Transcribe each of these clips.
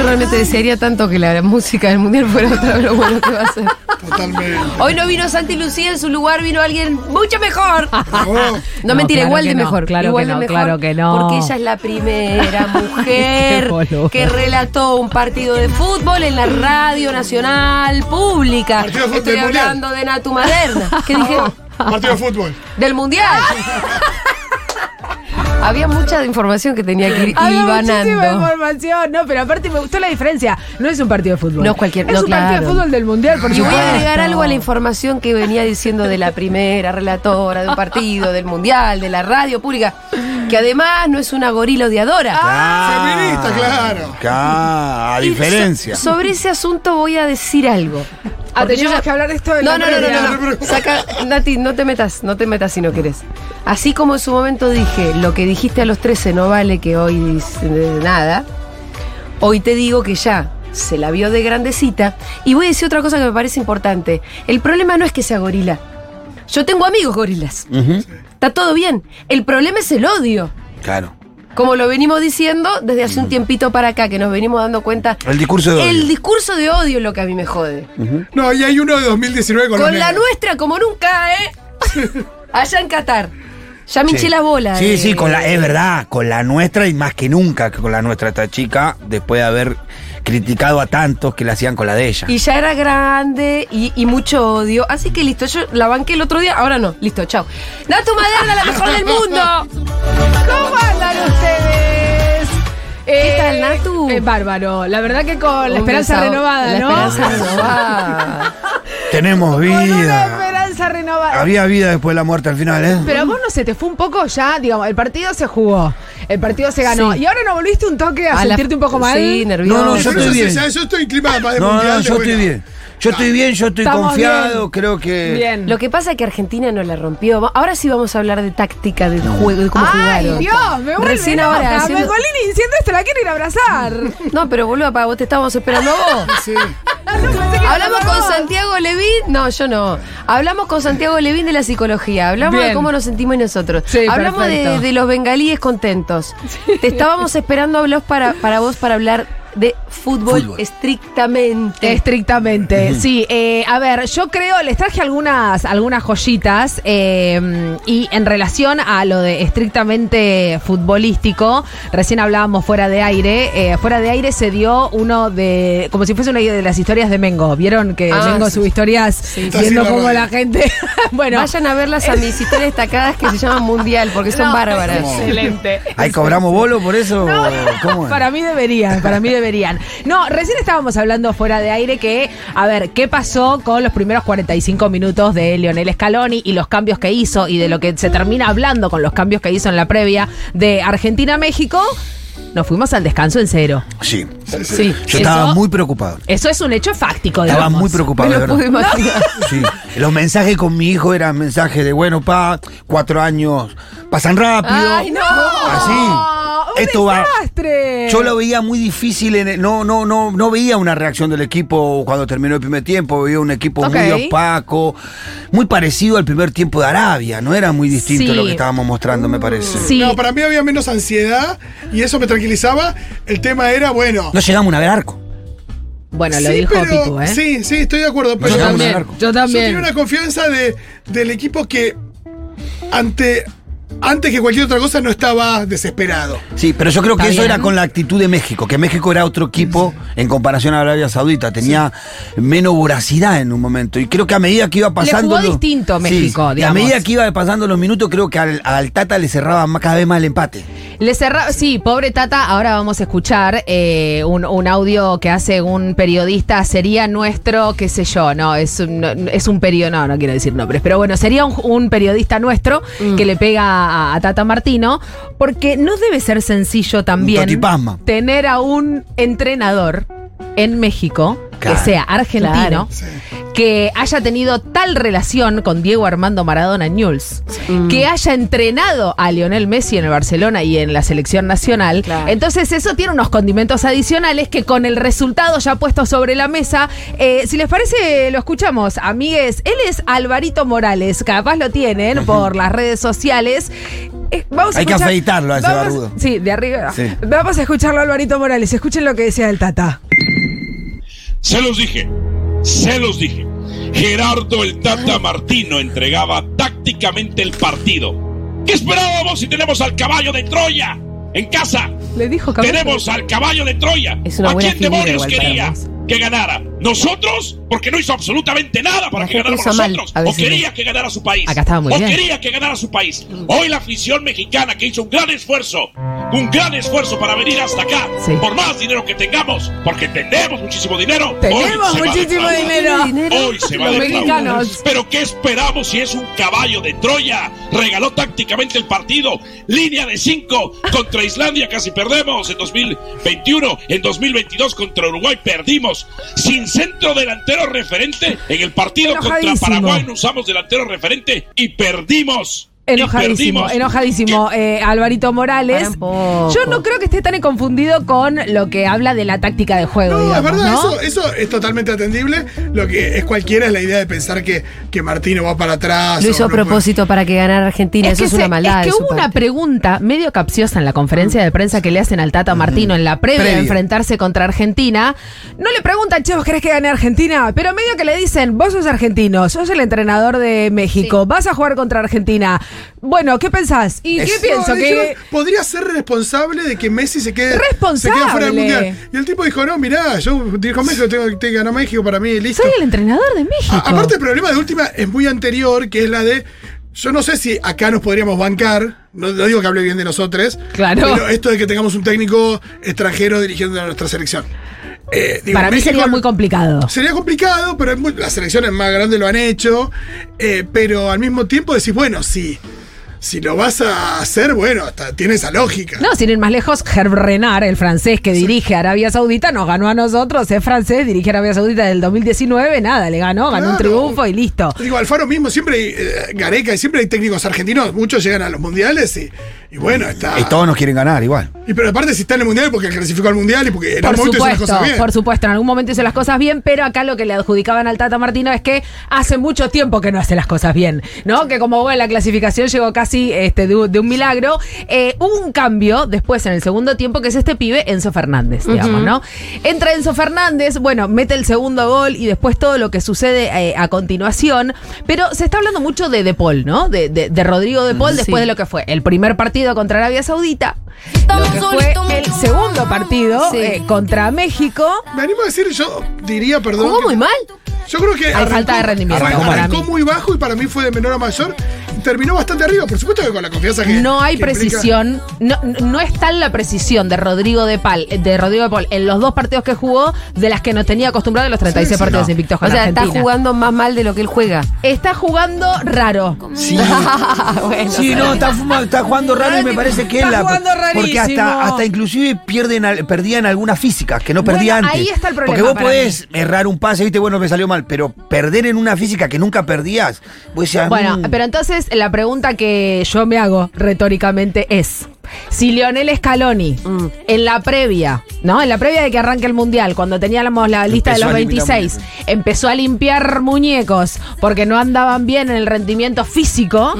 Yo realmente desearía tanto que la música del mundial fuera otra vez lo bueno que va a ser. Totalmente. Hoy no vino Santi Lucía, en su lugar vino alguien mucho mejor. Oh, No, mentira, claro igual de no, mejor. claro igual que de no, mejor, claro que no. Porque ella es la primera mujer que relató un partido de fútbol en la radio nacional pública. Partido de fútbol Estoy Mundial. hablando de Natu Maderna. ¿Qué dije? partido de fútbol. Del mundial. Había mucha información que tenía que ir Había muchísima información. No, pero aparte me gustó la diferencia. No es un partido de fútbol. No es cualquier- Es no, un partido claro. de fútbol del mundial, por Y voy a supuesto. agregar algo a la información que venía diciendo de la primera relatora de un partido, del mundial, de la radio pública, que además no es una gorila odiadora. Ah. Feminista, claro. Acá, a Y diferencia. so- sobre ese asunto voy a decir algo. Ah, yo que hablar de esto de No, la no, no, no, no, no. Saca, Nati, no te metas, no te metas si no querés. Así como en su momento dije, lo que dijiste a los 13 no vale que hoy nada, hoy te digo que ya se la vio de grandecita. Y voy a decir otra cosa que me parece importante. El problema no es que sea gorila. Yo tengo amigos gorilas. Está todo bien. El problema es el odio. Claro. Como lo venimos diciendo desde hace un tiempito para acá, que nos venimos dando cuenta. El discurso de El odio. discurso de odio es lo que a mí me jode. No, y hay uno de 2019 con, Con la negros. nuestra como nunca, ¿eh? Allá en Qatar. Ya me hinché Sí. la bola. Sí, eh. sí, con la, es verdad, con la nuestra y más que nunca con la nuestra esta chica, después de haber criticado a tantos que la hacían con la de ella. Y ya era grande y, y mucho odio. Así que listo, yo la banqué el otro día, ahora no. Listo, chao. Natu Maderna, la mejor del mundo. ¿Cómo andan ustedes? ¿Qué tal, Natu? eh, bárbaro. La verdad que con la esperanza desahogo- renovada, la ¿no? esperanza renovada. Tenemos Con una vida. esperanza renovada. Había vida después de la muerte al final, ¿eh? Pero a vos no se te fue un poco ya, digamos, el partido se jugó, el partido se ganó. Sí. Y ahora no volviste un toque a, A la- sentirte un poco mal. Sí, nervioso. No, no, yo estoy bien. ya, yo estoy más de No, mundial. no, yo estoy bien. Yo estoy bien, yo estoy Estamos confiado, bien. creo que. Bien. Lo que pasa es que Argentina no la rompió. Ahora sí vamos a hablar de táctica, del juego, de cómo Ay, jugaron. Dios, me vuelve Recién ahora haciendo- Mengolini diciendo esto, la quiero ir a abrazar. No, pero boludo, para vos te estábamos esperando a vos. Sí. Hablamos con Santiago Levín. No, yo no. Hablamos con Santiago Levín de la psicología. Hablamos de cómo nos sentimos nosotros. Sí, Hablamos de, los bengalíes contentos. Te estábamos esperando a vos para, para vos para hablar de fútbol, Fútbol. estrictamente. Estrictamente, sí. Eh, a ver, yo creo, les traje algunas, algunas joyitas eh, y en relación a lo de estrictamente futbolístico, recién hablábamos fuera de aire, eh, fuera de aire se dio uno de, como si fuese una de las historias de Mengo, ¿vieron que Ah, Mengo sí. sube historias Sí. Viendo cómo la gente, bueno, Vayan a verlas a mis historias destacadas que se llaman Mundial, porque son No, bárbaras. Excelente. ¿Ahí cobramos bolo por eso? ¿Cómo es? Para mí deberían, para mí deberían. No, recién estábamos hablando fuera de aire que, a ver, ¿qué pasó con los primeros 45 minutos de Lionel Scaloni y los cambios que hizo y de lo que se termina hablando con los cambios que hizo en la previa de Argentina-México? Nos fuimos al descanso en cero. Sí. Sí. Yo estaba Eso- muy preocupado. Eso es un hecho fáctico, Estaba digamos. muy preocupado, Me de lo verdad. pude imaginar. Sí. Los mensajes con mi hijo eran mensajes de, bueno, pa, cuatro años pasan rápido. ¡Ay, no! Así. ¡Un Esto va. desastre! Yo lo veía muy difícil, en el- no, no, no, no veía una reacción del equipo cuando terminó el primer tiempo, veía un equipo muy opaco, muy parecido al primer tiempo de Arabia, no era muy distinto Sí. lo que estábamos mostrando, me parece. Sí. No, para mí había menos ansiedad y eso me tranquilizaba. El tema era, bueno. No llegamos a ver arco. Bueno, lo sí, dijo pero- Pitu, ¿eh? Sí, sí, estoy de acuerdo. Pero Yo yo, también, yo yo también. tenía una confianza de, del equipo que ante antes que cualquier otra cosa no estaba desesperado. Sí, pero yo creo que eso bien. era con la actitud de México, que México era otro equipo en comparación a Arabia Saudita, tenía menos voracidad en un momento. Y creo que a medida que iba pasando. jugó los- distinto México, y a digamos. medida que iba pasando los minutos, creo que al, al Tata le cerraba más- cada vez más el empate. Le cerra, sí, pobre Tata, ahora vamos a escuchar eh, un, un audio que hace un periodista, sería nuestro, qué sé yo, no, es un, no, es un periodista, no, no quiero decir nombres, pero bueno, sería un, un periodista nuestro Mm. que le pega a, a Tata Martino, porque no debe ser sencillo también tener a un entrenador en México Claro. que sea argentino, Claro. Sí. que haya tenido tal relación con Diego Armando Maradona Newell's, que haya entrenado a Lionel Messi en el Barcelona y en la selección nacional. Claro. Entonces eso tiene unos condimentos adicionales que con el resultado ya puesto sobre la mesa, eh, si les parece, lo escuchamos. Amigues, él es Alvarito Morales, capaz lo tienen por las redes sociales. Eh, vamos a Hay que afeitarlo a ese vamos- barbudo. Sí, de arriba. Sí. Vamos a escucharlo a Alvarito Morales. Escuchen lo que decía el Tata. Se los dije, se los dije. Gerardo el Tata Martino entregaba tácticamente el partido. ¿Qué esperábamos si tenemos al caballo de Troya en casa? Le dijo caballo. Tenemos al caballo de Troya. Es una ¿A buena quién demonios quería que ganara? ¿Nosotros? Porque no hizo absolutamente nada para La que ganáramos nosotros. O quería que ganara su país. Acá o bien. quería que ganara su país. Hoy la afición mexicana que hizo un gran esfuerzo, un gran esfuerzo para venir hasta acá, Sí. por más dinero que tengamos, porque tenemos muchísimo dinero. Tenemos muchísimo dinero. Hoy se va Los de mexicanos. Pero ¿qué esperamos si es un caballo de Troya? Regaló tácticamente el partido. Línea de 5 contra Islandia, casi perdemos en 2021. En 2022 contra Uruguay perdimos. Sin centro delantero referente. En el partido contra. Paraguay no usamos delantero referente y perdimos. Enojadísimo, enojadísimo, eh, Alvarito Morales. Yo no creo que esté tan confundido con lo que habla de la táctica de juego, No, es digamos, verdad, ¿no? eso, eso es totalmente atendible. Lo que es cualquiera es la idea de pensar que, que Martino va para atrás. Lo hizo a no puede- propósito para que ganara Argentina. Eso es una maldad. es que hubo una pregunta medio capciosa en la conferencia de prensa que le hacen al Tata Martino en la previa de enfrentarse contra Argentina. No le preguntan, che, ¿vos querés que gane Argentina? Pero medio que le dicen, vos sos argentino, sos el entrenador de México, vas a jugar contra Argentina. Bueno, ¿qué pensás? ¿Y qué pienso? Que podría ser responsable de que Messi se quede, Responsable. se quede fuera del mundial. Y el tipo dijo, no, mirá, yo dirijo México, tengo tengo que ganar México para mí, listo. soy el entrenador de México. A- aparte, el problema de última es muy anterior, que es la de. Yo no sé si acá nos podríamos bancar, no, no digo que hable bien de nosotros, Claro. pero esto de que tengamos un técnico extranjero dirigiendo a nuestra selección. Eh, digo, Para mí México- sería muy complicado. Sería complicado, pero muy- las selecciones más grandes lo han hecho. eh, pero al mismo tiempo decís, bueno, si, si lo vas a hacer, bueno, hasta tiene esa lógica. No, sin ir más lejos, Herb Renard, el francés que dirige Arabia Saudita, nos ganó a nosotros, es francés, dirige Arabia Saudita del 2019, nada, le ganó, ganó un triunfo y listo. Digo, Alfaro mismo, siempre hay, eh, Gareca, y siempre hay técnicos argentinos, muchos llegan a los mundiales y, y bueno, está. Y todos nos quieren ganar igual. Y pero aparte si está en el mundial porque clasificó al mundial y porque en Por algún momento hizo las supuesto, cosas bien. por supuesto, en algún momento hizo las cosas bien, pero acá lo que le adjudicaban al Tata Martino es que hace mucho tiempo que no hace las cosas bien, ¿no? Que como bueno, la clasificación llegó casi este, de, un- de un milagro. Eh, hubo un cambio después en el segundo tiempo, que es este pibe, Enzo Fernández, digamos, ¿no? Entra Enzo Fernández, bueno, mete el segundo gol y después todo lo que sucede eh, a continuación, pero se está hablando mucho de De Paul, ¿no? De, de- de Rodrigo De Paul después Sí. de lo que fue el primer partido contra Arabia Saudita, lo que fue el segundo partido Sí. eh, contra México. Me animo a decir, yo diría, perdón. Jugó que- muy mal. Yo creo que. Hay falta de rendimiento Arrancó, para arrancó mí. muy bajo y para mí fue de menor a mayor. Terminó bastante arriba. Por supuesto que con la confianza que. No hay que precisión, no, no es tal la precisión de Rodrigo de Pal, de Rodrigo de Paul en los dos partidos que jugó de las que nos tenía acostumbrado en los 36 Sí, sí, partidos no. invictos O con sea, está jugando más mal de lo que él juega. Está jugando raro. Sí. bueno, Sí, no, está, jugando raro y me parece que Está es la. jugando porque rarísimo. Hasta, hasta inclusive pierden, al- perdían algunas físicas que no Bueno, perdían antes. ahí está el problema Porque vos para podés errar un pase, viste, bueno, me salió mal, pero perder en una física que nunca perdías, vos decías, Bueno, mm, pero entonces la pregunta que yo me hago retóricamente es. Si Lionel Scaloni, Mm. en la previa, ¿no? En la previa de que arranque el Mundial, cuando teníamos la lista de los a limpiar 26, empezó a limpiar muñecos porque no andaban bien en el rendimiento físico,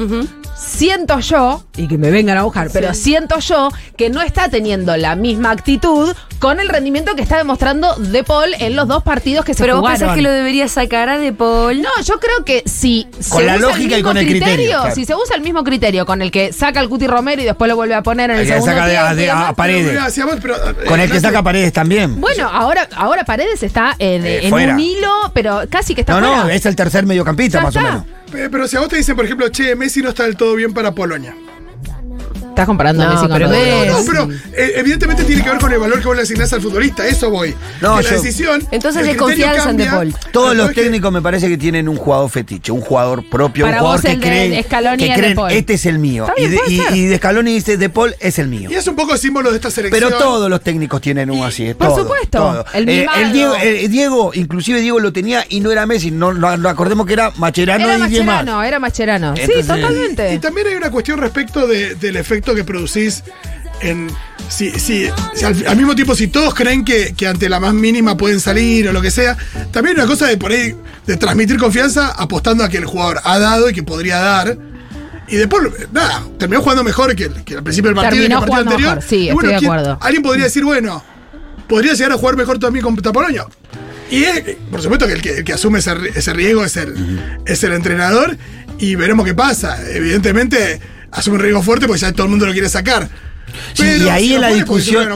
siento yo, y que me vengan a buscar, pero siento yo que no está teniendo la misma actitud con el rendimiento que está demostrando De Paul en los dos partidos que se Pero vos jugaron. pensás que lo debería sacar a De Paul. No, yo creo que si Con se la usa lógica y mismo con el criterio, claro. si se usa el mismo criterio con el que saca el Cuti Romero y después lo vuelve a poner en el el que segundo saca de- tiempo y de- a paredes. Mira, pero, eh, Con el que Ignacio, saca paredes también. Bueno, ahora, ahora Paredes está en, Eh, en fuera. un hilo, pero casi que está no, no, fuera. es el tercer mediocampista, Ya más o está. menos. Eh, Pero si a vos te dicen, por ejemplo, che, Messi no está del todo bien para Polonia. Estás comparando a No, Messi con pero Rodrigo. Messi. No, pero eh, evidentemente tiene que ver con el valor que vos le asignás al futbolista, eso voy. No, que la decisión. Entonces criterio confianza en De. Paul. Todos los es que- técnicos me parece que tienen un jugador fetiche, un jugador propio, Para un jugador vos que Scaloni que es creen, este es el mío. Y de, puede y- ser. y de Scaloni dice De Paul es el mío. Y es un poco símbolo de esta selección. Pero todos los técnicos tienen un así. Por todo, supuesto, todo. el Eh, mimado. el Diego, eh, Diego, inclusive Diego lo tenía y no era Messi. No, no- no acordemos que era Macherano Era y demás. Macherano, era Macherano. Sí, totalmente. Y también hay una cuestión respecto de- del efecto que producís en. Si, si, si al, al mismo tiempo, si todos creen que, que ante la más mínima pueden salir o lo que sea, también una cosa de por ahí, de transmitir confianza apostando a que el jugador ha dado y que podría dar. Y después, nada, terminó jugando mejor que, que al principio del partido que Terminó el partido anterior. mejor, sí, Y estoy de ¿quién- acuerdo. Alguien podría decir, bueno, podría llegar a jugar mejor también con Polonia. Y es, por supuesto que el que, el que asume ese riesgo es el, es el entrenador y veremos qué pasa. Evidentemente asume un riesgo fuerte porque ya todo el mundo lo quiere sacar. Sí, y ahí si en la discusión-.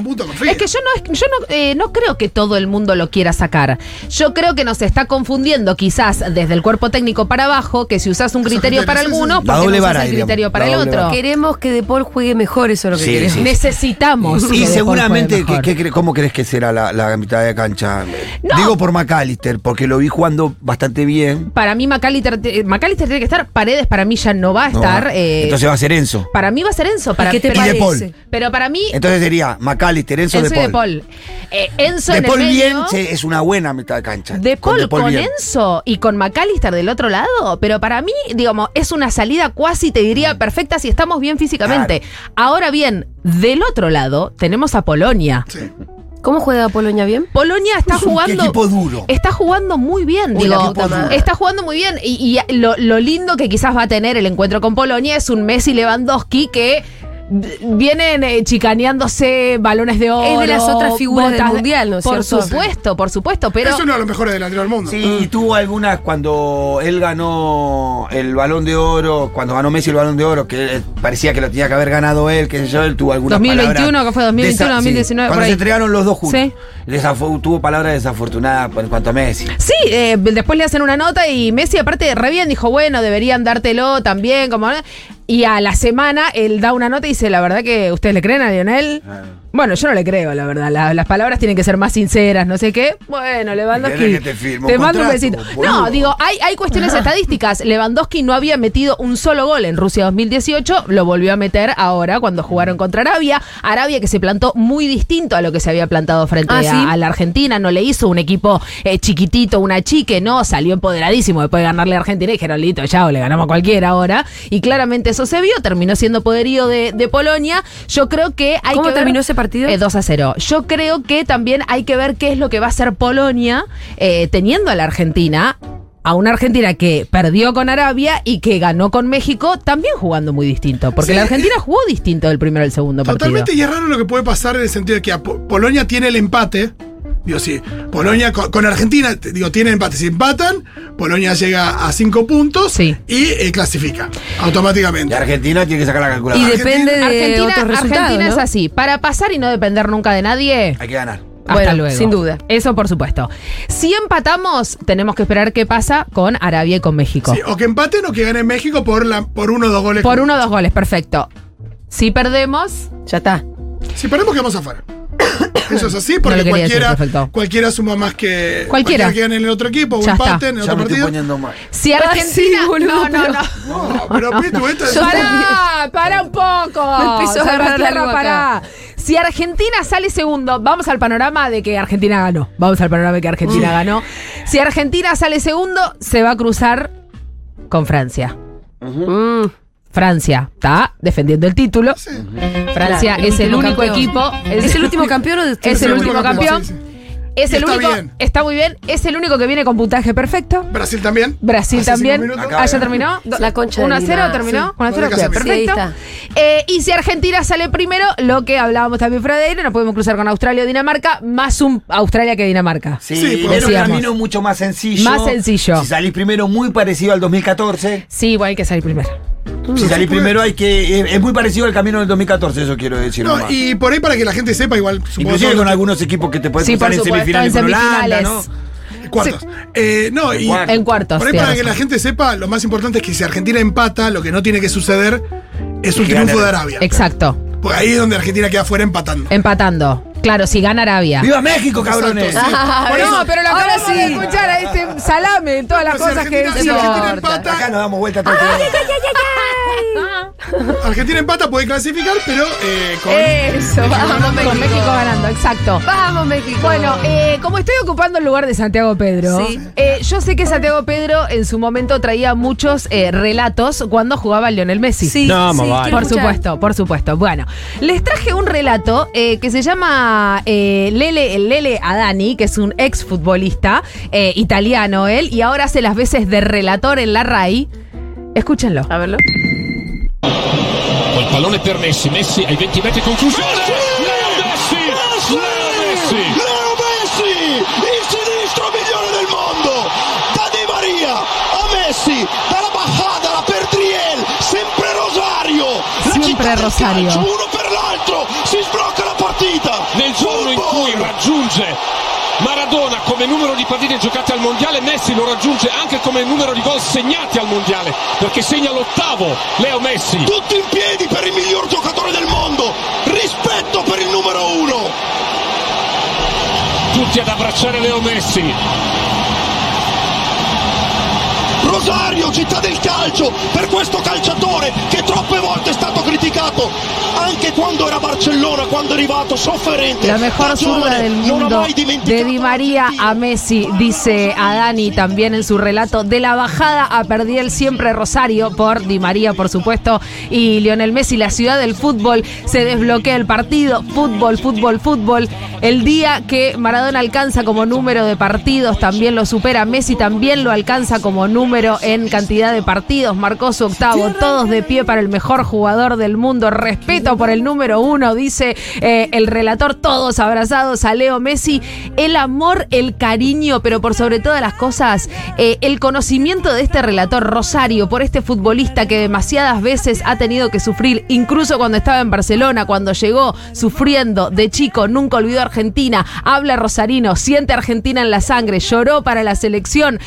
Es que yo no, yo no, eh, no creo que todo el mundo lo quiera sacar. Yo creo que nos está confundiendo quizás desde el cuerpo técnico para abajo, que si usas un criterio para algunos, porque doble no usas vara, el criterio para el otro. vara. Queremos que De Paul juegue mejor, eso es lo que Sí, queremos. sí. Necesitamos. que Y seguramente, juegue ¿qué- mejor. qué cre- ¿cómo crees que será la, la mitad de cancha? No. Digo por McAllister, porque lo vi jugando bastante bien. Para mí, McAllister, McAllister tiene que estar. Paredes para mí ya no va a No, estar. eh, Entonces va a ser Enzo. para mí va a ser Enzo. Para, qué te parece? Pero para mí, Entonces sería McAllister, Enzo, Enzo y de De Paul. Paul. Eh, Enzo De en el Paul medio, bien es una buena mitad de cancha. De Con Paul con, bien. Enzo y con McAllister del otro lado, pero para mí, digamos, es una salida cuasi, te diría, perfecta si estamos bien físicamente. Ahora bien, del otro lado tenemos a Polonia. Sí. ¿Cómo juega Polonia bien? Polonia está Es un jugando. equipo duro. Está jugando muy bien, Uy, digo. Está jugando muy bien. Y, y lo, lo lindo que quizás va a tener el encuentro con Polonia es un Messi Lewandowski que vienen eh, chicaneándose balones de oro. Es de las otras figuras del botas de- mundial, ¿no es Por cierto? supuesto, por supuesto, pero. es uno de los mejores delanteros del mundo. Sí, tuvo algunas cuando él ganó el balón de oro, cuando ganó Messi el balón de oro, que eh, parecía que lo tenía que haber ganado él, qué sé yo, él tuvo algunas 2021, palabras que fue 2021, desa- 2019, por cuando se entregaron los dos juntos. Sí. Tuvo palabras desafortunadas en cuanto a Messi. Sí, eh, después le hacen una nota y Messi, aparte, re bien, dijo, bueno, deberían dártelo también, como. Y a la semana él da una nota y dice, la verdad que ustedes le creen a Lionel. Bueno, yo no le creo, la verdad. La- las palabras tienen que ser más sinceras, no sé qué. Bueno, Lewandowski. ¿Querés que te mando un besito. No, digo, hay, hay cuestiones estadísticas. Lewandowski no había metido un solo gol en Rusia 2018, lo volvió a meter ahora cuando jugaron contra Arabia. Arabia que se plantó muy distinto a lo que se había plantado frente Ah, a, ¿sí? a la Argentina, no le hizo un equipo eh, chiquitito, una chique, no, salió empoderadísimo después de ganarle a Argentina y dijeron, listo, ya, o le ganamos a cualquiera ahora. Y claramente eso se vio, terminó siendo poderío de, de Polonia. Yo creo que hay ¿Cómo que ver- terminó ese partido? Eh, 2 a 0. Yo creo que también hay que ver qué es lo que va a hacer Polonia eh, teniendo a la Argentina. A una Argentina que perdió con Arabia y que ganó con México, también jugando muy distinto. Porque Sí, la Argentina jugó distinto del primero al segundo Totalmente, partido. y es raro lo que puede pasar en el sentido de que Polonia tiene el empate. Digo, sí, Polonia con, con Argentina, digo, tiene empate. Si empatan, Polonia llega a cinco puntos Sí. y eh, clasifica Y automáticamente. Argentina tiene que sacar la Y calculadora. depende de Argentina, otros resultados, Argentina es así. Para pasar y no depender nunca de nadie, Hay que ganar. Hasta Bueno, luego. sin duda. Eso por supuesto. Si empatamos, tenemos que esperar qué pasa con Arabia y con México. Sí, o que empaten o que gane México por, la, por uno o dos goles. Por uno o dos goles, perfecto. Si perdemos, Ya está. Si perdemos, quedamos afuera. Eso es así, porque decir, cualquiera, cualquiera suma más que Cualquiera. que gane en el otro equipo o empaten en Ya otro me estoy partido. poniendo mal. si Ah, Argentina. sí, boludo, no, no, pero- no. No, pero Pitu, esto es. Pará, pará un poco. Me empezó a agarrar acá. pará. Si Argentina sale segundo, vamos al panorama de que Argentina ganó. Vamos al panorama de que Argentina ganó. Si Argentina sale segundo, se va a cruzar con Francia. Mm. Francia está defendiendo el título. Sí. Francia Claro, es el único campeón. equipo. ¿Es el último campeón o de- Es el último campeón. sí, sí. Es Y el está único. bien. Está muy bien. Es el único que viene con puntaje perfecto. Brasil también. Brasil Hace también. Ah, ya terminó. La concha de 1 a mi 0 madre. terminó. Sí, 1 a 0, lo de Casemiro. perfecto. Eh, y si Argentina sale primero, lo que hablábamos también fuera de aire, nos podemos cruzar con Australia o Dinamarca, más un Australia que Dinamarca. Sí, Sí, pero el decíamos. camino es mucho más sencillo. Más sencillo. Si salís primero, muy parecido al 2014. Sí, igual hay que salir primero. Si salís primero, hay que. Es, es muy parecido al camino del 2014, eso quiero decir. No, nomás. y por ahí para que la gente sepa, igual. Inclusive con algunos equipos que te pueden Sí, cruzar por en semifinales en con Holanda, ¿no? Cuartos. Eh, no, y cuartos. En cuartos, Por ahí para que la gente sepa, lo más importante es que si Argentina empata, lo que no tiene que suceder es un triunfo de Arabia. Arabia. Exacto. Porque ahí es donde Argentina queda fuera empatando. Empatando. Claro, si gana Arabia. ¡Viva México, cabrones! Sí. Ah, Por no, eso- pero lo Ahora de sí. escuchar a este salame, todas las Pero si cosas que Argentina- decimos. empata, Acá nos damos vuelta todo el tiempo. Argentina empata, puede clasificar, pero eh, con. Eso, México vamos, ganando. con México ganando, exacto. Vamos, México. Bueno, eh, como estoy ocupando el lugar de Santiago Pedro, Sí. eh, yo sé que Santiago Pedro en su momento traía muchos eh, relatos cuando jugaba Lionel Messi. sí, No, sí, más vale. quiero Por escuchar. supuesto, por supuesto. Bueno, les traje un relato eh, que se llama eh, Lele, el Lele Adani, que es un ex futbolista eh, italiano él, y ahora hace las veces de relator en la RAI. Escúchenlo. A verlo. Il pallone per Messi, Messi ai 20 metri conclusione. Leo Messi! Leo Messi! Leo Messi, il sinistro migliore del mondo, da Di Maria a Messi, dalla bajada per Triel, sempre Rosario, la Sempre Rosario. uno per l'altro, si la partita. Nel giorno in cui raggiunge Maradona come numero di partite giocate al mondiale, Messi lo raggiunge anche come numero di gol segnati al mondiale, perché segna l'ottavo Leo Messi. Tutti in piedi per il miglior giocatore del mondo, rispetto per il numero uno. Tutti ad abbracciare Leo Messi. Rosario, città del calcio, per questo calciatore che troppe volte è stato criticato, anche quando era a Barcellona, quando è arrivato sofferente. La mejor da zurda del mundo de Di María a Messi, dice a Dani también en su relato. De la bajada a Perdiel siempre Rosario por Di María, por supuesto, y Lionel Messi, la ciudad del fútbol, se desbloquea el partido. Fútbol, fútbol, fútbol. El día que Maradona alcanza como número de partidos, también lo supera. Messi también lo alcanza como número en cantidad de partidos. Marcó su octavo. Todos de pie para el mejor jugador del mundo. Respeto por el número uno, dice eh, el relator. Todos abrazados a Leo Messi. El amor, el cariño, pero por sobre todas las cosas, eh, el conocimiento de este relator Rosario por este futbolista que demasiadas veces ha tenido que sufrir, incluso cuando estaba en Barcelona, cuando llegó sufriendo de chico, nunca olvidó a Argentina, habla rosarino, siente Argentina en la sangre, lloró para la selección.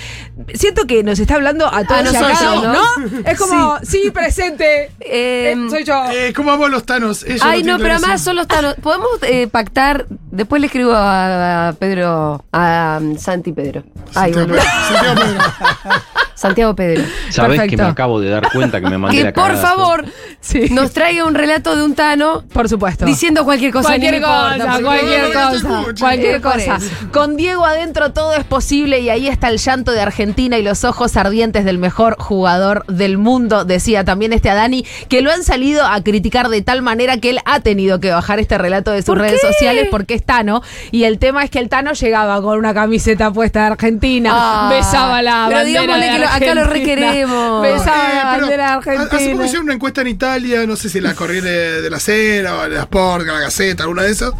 Siento que nos está hablando a todos a nosotros, ¿no? ¿no? Es como, sí, presente. Eh, Eh, soy yo. Eh, ¿Cómo amo a los Tanos? Ellos Ay, no, pero además son los tanos. ¿Podemos eh, pactar? Después le escribo a, a Pedro, a um, Santi Pedro. Ay, Santiago Pedro. Santiago Pedro. Sabés que me acabo de dar cuenta que me mandé Que la por favor Sí. nos traiga un relato de un tano Por supuesto. diciendo cualquier cosa. Cualquier importa, cosa, cualquier cosa, cualquier cosa. Con Diego adentro todo es posible y ahí está el llanto de Argentina y los ojos ardientes del mejor jugador del mundo, decía también este Adani, que lo han salido a criticar de tal manera que él ha tenido que bajar este relato de sus ¿Por redes qué? sociales porque es Tano y el tema es que el Tano llegaba con una camiseta puesta de Argentina, Ah, besaba la pero bandera digámosle de que lo- acá lo Argentina, requeremos. Besaba Eh, la bandera de Hace poco Argentina. hicieron una encuesta en Italia, no sé si la Corriere de la Sera o la Sport, la Gaceta, alguna de esas.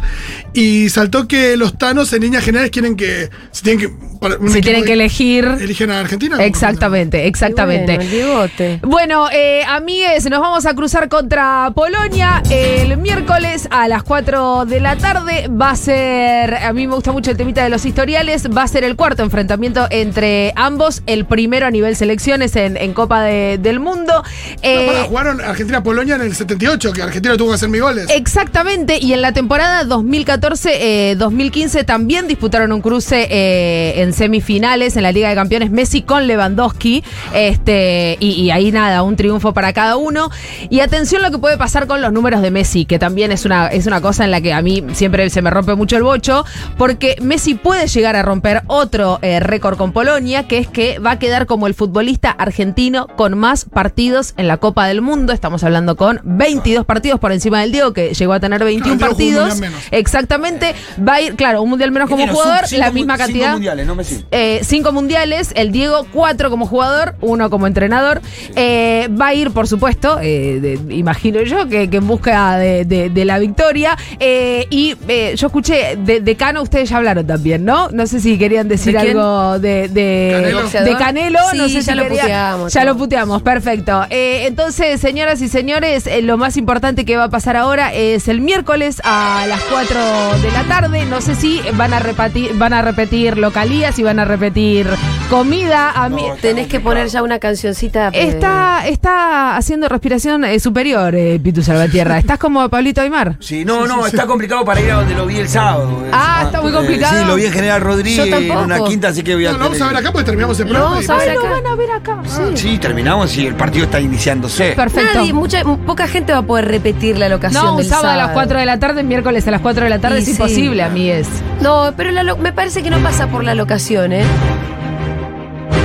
Y saltó que los tanos en líneas generales quieren que. Si tienen que. tienen elegir. Eligen a Argentina. Exactamente, exactamente. Bueno. Bueno, eh, amigues, nos vamos a cruzar contra Polonia el miércoles a las 4 de la tarde. Va a ser, a mí me gusta mucho el temita de los historiales, va a ser el cuarto enfrentamiento entre ambos, el primero a nivel selecciones en, en Copa de- del Mundo. No, Eh, pará, jugaron Argentina-Polonia en el 78, que Argentina tuvo que hacer mis goles. Exactamente, y en la temporada 2014-2015 también disputaron un cruce eh, en semifinales en la Liga de Campeones Messi con Lewandowski, este, y, y ahí nada, un triunfo para cada uno. Y atención lo que puede pasar con los números de Messi, que también es una, es una cosa en la que a mí siempre se me rompe mucho el bocho, porque Messi puede llegar a romper otro eh, récord con Polonia, que es que va a quedar como el futbolista argentino con más partidos en la Copa del Mundo. Estamos hablando con 22 partidos por encima del Diego, que llegó a tener 21 Claro, partidos. mundial menos. Exactamente. Va a ir, claro, un mundial menos como jugador, cinco la misma cinco cantidad. mundiales, no Messi. Eh, cinco mundiales, el Diego cuatro como jugador, uno como entrenador. Eh, va a ir, por supuesto, eh, de- imagino yo, que, que en busca de, de- de la victoria. Eh, y eh, yo escuché, de, de Cano ustedes ya hablaron también, ¿no? No sé si querían decir algo de, de Canelo. de Canelo. Sí, no sé ya si lo quería- puteamos, Ya lo puteamos, perfecto. Eh, entonces, señoras y señores, eh, lo más importante que va a pasar ahora es el miércoles a las 4 de la tarde. No sé si van a repetir, van a repetir localías y van a repetir comida, a mí. No, Tenés que poner ya una cancioncita. eh, Está, está haciendo respiración eh, superior, eh, Pitu Salvatierra. Estás como Pablito Aymar. Sí, no, no, está complicado para ir a donde lo vi el sábado. Ah, está muy Eh, complicado. Sí, lo vi en General Rodríguez Yo en una quinta, así que voy a No, vamos a ver acá porque terminamos el programa. vamos a ver Lo acá. van a ver acá. Sí. Sí, terminamos y el partido está iniciándose. Perfecto. Nadie, mucha, poca gente va a poder repetir la locación. No, un del sábado a las 4 de la tarde, miércoles a las 4 de la tarde Y es sí. imposible, amigues. No, pero la lo- me parece que no pasa por la locación, ¿eh?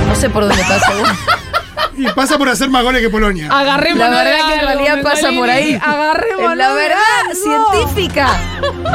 No sé por dónde pasa. Y pasa por hacer más goles que Polonia. Agarremos La verdad que en realidad pasa por ahí. Agarremos la verdad científica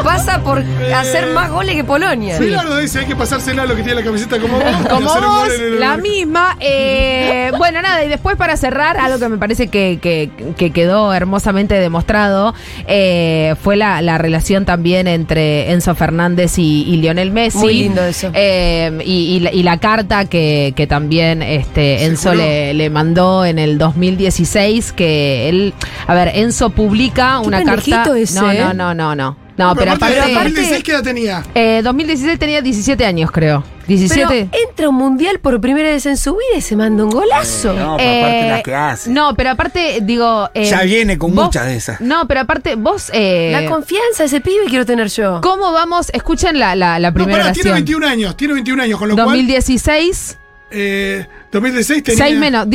pasa por hacer más goles que Polonia. Bilardo dice, hay que pasársela a lo que tiene la camiseta como vos. Como vos, la misma. Eh, bueno, nada, y después para cerrar, algo que me parece que, que- que quedó hermosamente demostrado eh, fue la, la relación también entre Enzo Fernández y, y Lionel Messi. Muy lindo eso. Eh, y, y la, y la carta que, que también este, Enzo le, le mandó en el 2016, que él, a ver, Enzo publica Qué una carta. ese, no, ¿eh? no, no, no, no. No, pero aparte, en aparte- 2016, ¿qué edad tenía? eh, 2016 tenía 17 años, creo. 17. Pero entra a un mundial por primera vez en su vida y se manda un golazo. No, pero aparte Eh, las que hace. No, pero aparte, digo. eh, Ya viene con vos- muchas de esas. No, pero aparte, vos. eh, La confianza ese pibe quiero tener yo. ¿Cómo vamos? Escuchen la, la, la No, primera pará, tiene oración. 21 años, tiene 21 años, con lo 2016, cual. Eh, 2016 tenía. 6 menos.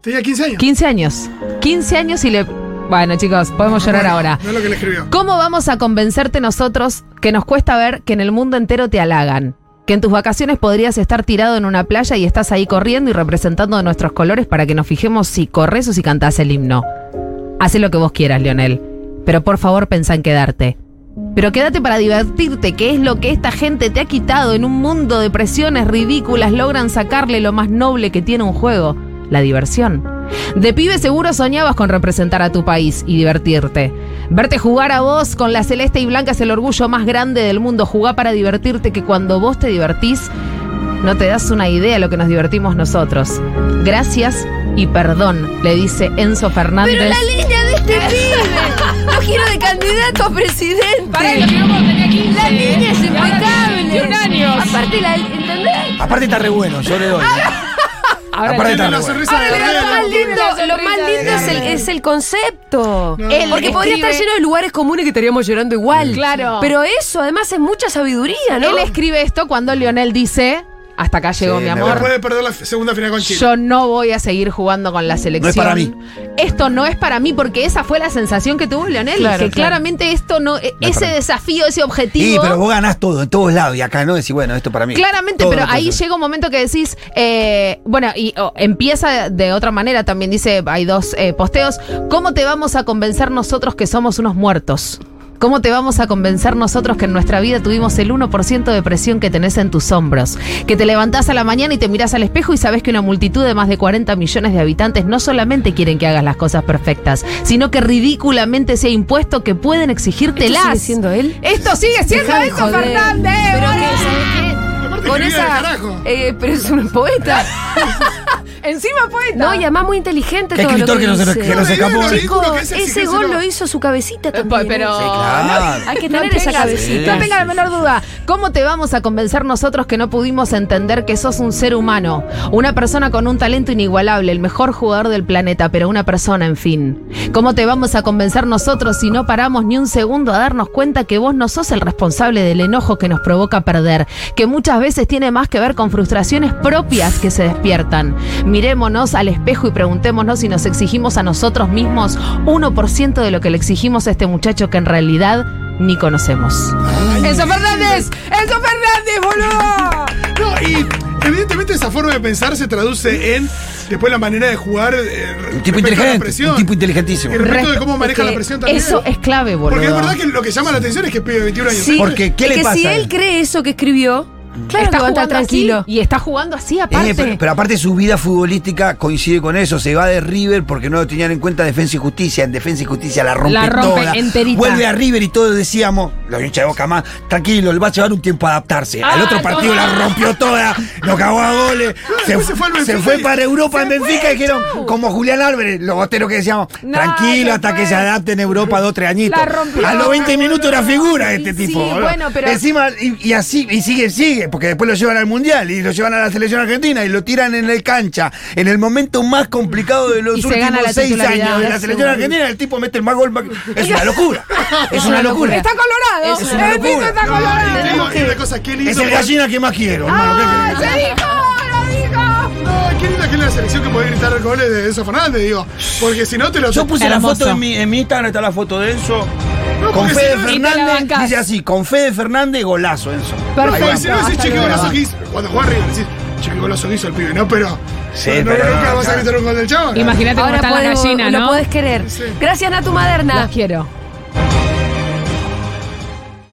Tenía 15 años. 15 años. 15 años y le. Bueno, chicos, podemos llorar Bueno, ahora. No es lo que le escribió. ¿Cómo vamos a convencerte nosotros que nos cuesta ver que en el mundo entero te halagan? Que en tus vacaciones podrías estar tirado en una playa y estás ahí corriendo y representando nuestros colores para que nos fijemos si corres o si cantás el himno. Haz lo que vos quieras, Lionel. Pero por favor pensá en quedarte. Pero quédate para divertirte, que es lo que esta gente te ha quitado en un mundo de presiones ridículas. Logran sacarle lo más noble que tiene un juego, la diversión. De pibe seguro soñabas con representar a tu país y divertirte. Verte jugar a vos con la celeste y blanca es el orgullo más grande del mundo. Jugá para divertirte, que cuando vos te divertís, no te das una idea de lo que nos divertimos nosotros. Gracias y perdón, le dice Enzo Fernández. Pero la línea de este pibe. Lo quiero de candidato a presidente. La línea es impecable. Aparte, la, ¿entendés? Aparte está re bueno, yo le doy. Ahora Aparte Tiene está la re bueno. sonrisa de Pero lo más lindo, lo más lindo es, el, es el concepto. No. Porque podría escribe- estar lleno de lugares comunes que estaríamos llorando igual. Claro. Pero eso, además, es mucha sabiduría, ¿no? Él escribe esto cuando Lionel dice, hasta acá llegó Sí, mi me No amor. puede perder la segunda final con Chile. Yo no voy a seguir jugando con la selección. es para mí. Esto no es para mí porque esa fue la sensación que tuvo Leonel. Claro, que claro. claramente esto no, e- No es ese desafío, ese Sí, objetivo. pero vos ganás todo, en todos lados. Y acá no decís, bueno, esto para mí. Claramente, Todo pero ahí llega un momento que decís, eh, bueno, y oh, empieza de otra manera, también dice, hay dos eh, posteos, ¿cómo te vamos a convencer nosotros que somos unos muertos? ¿Cómo te vamos a convencer nosotros que en nuestra vida tuvimos el 1% de presión que tenés en tus hombros? Que te levantás a la mañana y te mirás al espejo y sabes que una multitud de más de 40 millones de habitantes no solamente quieren que hagas las cosas perfectas, sino que ridículamente se ha impuesto que pueden ¿Esto exigírtelas. sigue siendo él? Esto sigue siendo Deja de Enzo. Fernández. Pero Con esa. eh, pero es un poeta. Encima poeta. No, y además muy inteligente Qué todo lo que, que no se- dice. que no se No, escapó. Chico, ese exigírselo. gol lo hizo su cabecita también. pero- ¿eh? Sí, claro. Hay que No tener esa cabecita. No tenga la menor duda. ¿Cómo te vamos a convencer nosotros que no pudimos entender que sos un ser humano? Una persona con un talento inigualable, el mejor jugador del planeta, pero una persona, en fin. ¿Cómo te vamos a convencer nosotros si no paramos ni un segundo a darnos cuenta que vos no sos el responsable del enojo que nos provoca perder? Que muchas veces tiene más que ver con frustraciones propias que se despiertan. Mirémonos al espejo y preguntémonos si nos exigimos a nosotros mismos 1% de lo que le exigimos a este muchacho que en realidad ni conocemos. ¡Enzo Fernández! ¡Enzo Fernández, boludo! No, y evidentemente esa forma de pensar se traduce en después la manera de jugar. eh, Un tipo respecto a la inteligente. presión. Un tipo inteligentísimo. Y respecto de cómo maneja la presión también. Eso es clave, boludo. Porque es verdad que lo que llama la atención es que pibe de 21 años. Sí, Porque, ¿qué es le que pasa si él? cree eso que escribió, claro está jugando tranquilo. así y está jugando así aparte. Eh, pero, pero aparte su vida futbolística coincide con eso. Se va de River porque no lo tenían en cuenta Defensa y Justicia. En Defensa y Justicia la rompe, La rompe toda. enterita. Vuelve a River y todos decíamos, los hinchas de Boca más, tranquilo, le va a llevar un tiempo a adaptarse. Al Ah, otro partido la rompió toda, lo cagó a goles, se, después se fue se fue para Europa en Se Benfica y dijeron, como Julián Álvarez, los boteros que decíamos, No, tranquilo se hasta que se adapte en Europa dos, tres añitos. A los 20 minutos era figura este Sí, tipo. boludo. bueno, pero- Encima, y, y así, y sigue, sigue, porque después lo llevan al Mundial y lo llevan a la selección argentina y lo tiran en el cancha, en el momento más complicado de los Y se últimos seis años de la selección argentina, el tipo mete el más gol. Es una locura. Es una locura. Está colorado. Es una el Pito locura. está No, colorado. una cosa, qué lindo. Es el gallina que más quiero, hermano. ¿qué ¡Ah, se dijo! ¡Lo dijo! No, qué linda que es la selección que puede gritar goles de Enzo Fernández, digo. Porque si no te lo. Yo puse la foto en mi, en mi Instagram, está la foto de Enzo. No, Con porque Fede si no- la Fernández, dice así, con Fede Fernández, golazo, Enzo. Porque Perfecto. si no decís, che, qué golazo que hizo. Cuando juega River decís, che, qué golazo que hizo el pibe, ¿no? Pero. Sí, no, pero nunca no, vas a gritar un gol del chavo. Imagínate cómo Ahora están las podemos- gallinas, lo ¿no? podés querer. Sí. Gracias, Natu Maderna. Las quiero.